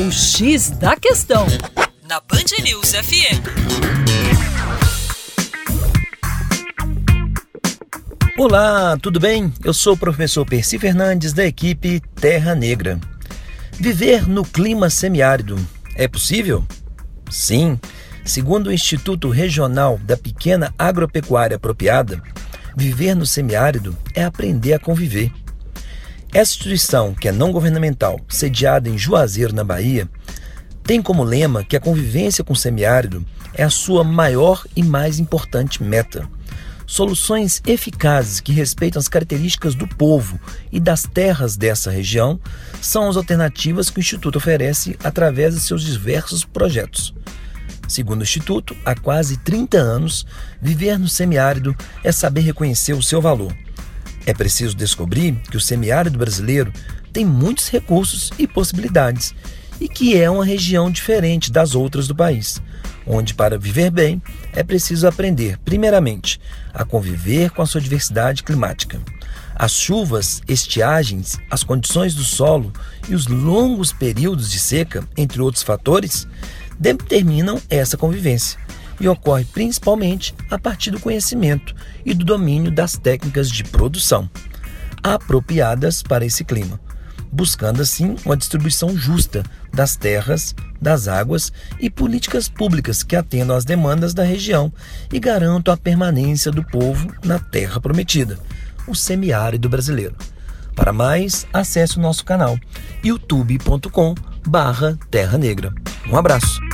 O X da Questão, na Band News FM. Olá, tudo bem? Eu sou o professor Percy Fernandes, da equipe Terra Negra. Viver no clima semiárido é possível? Sim. Segundo o Instituto Regional da Pequena Agropecuária Apropriada, viver no semiárido é aprender a conviver. Essa instituição, que é não governamental, sediada em Juazeiro, na Bahia, tem como lema que a convivência com o semiárido é a sua maior e mais importante meta. Soluções eficazes que respeitam as características do povo e das terras dessa região são as alternativas que o Instituto oferece através de seus diversos projetos. Segundo o Instituto, há quase 30 anos, viver no semiárido é saber reconhecer o seu valor é preciso descobrir que o semiárido brasileiro tem muitos recursos e possibilidades e que é uma região diferente das outras do país, onde para viver bem é preciso aprender, primeiramente, a conviver com a sua diversidade climática. As chuvas, estiagens, as condições do solo e os longos períodos de seca, entre outros fatores, determinam essa convivência e ocorre principalmente a partir do conhecimento e do domínio das técnicas de produção apropriadas para esse clima, buscando assim uma distribuição justa das terras, das águas e políticas públicas que atendam às demandas da região e garantam a permanência do povo na terra prometida, o semiárido brasileiro. Para mais, acesse o nosso canal youtube.com/terra negra. Um abraço.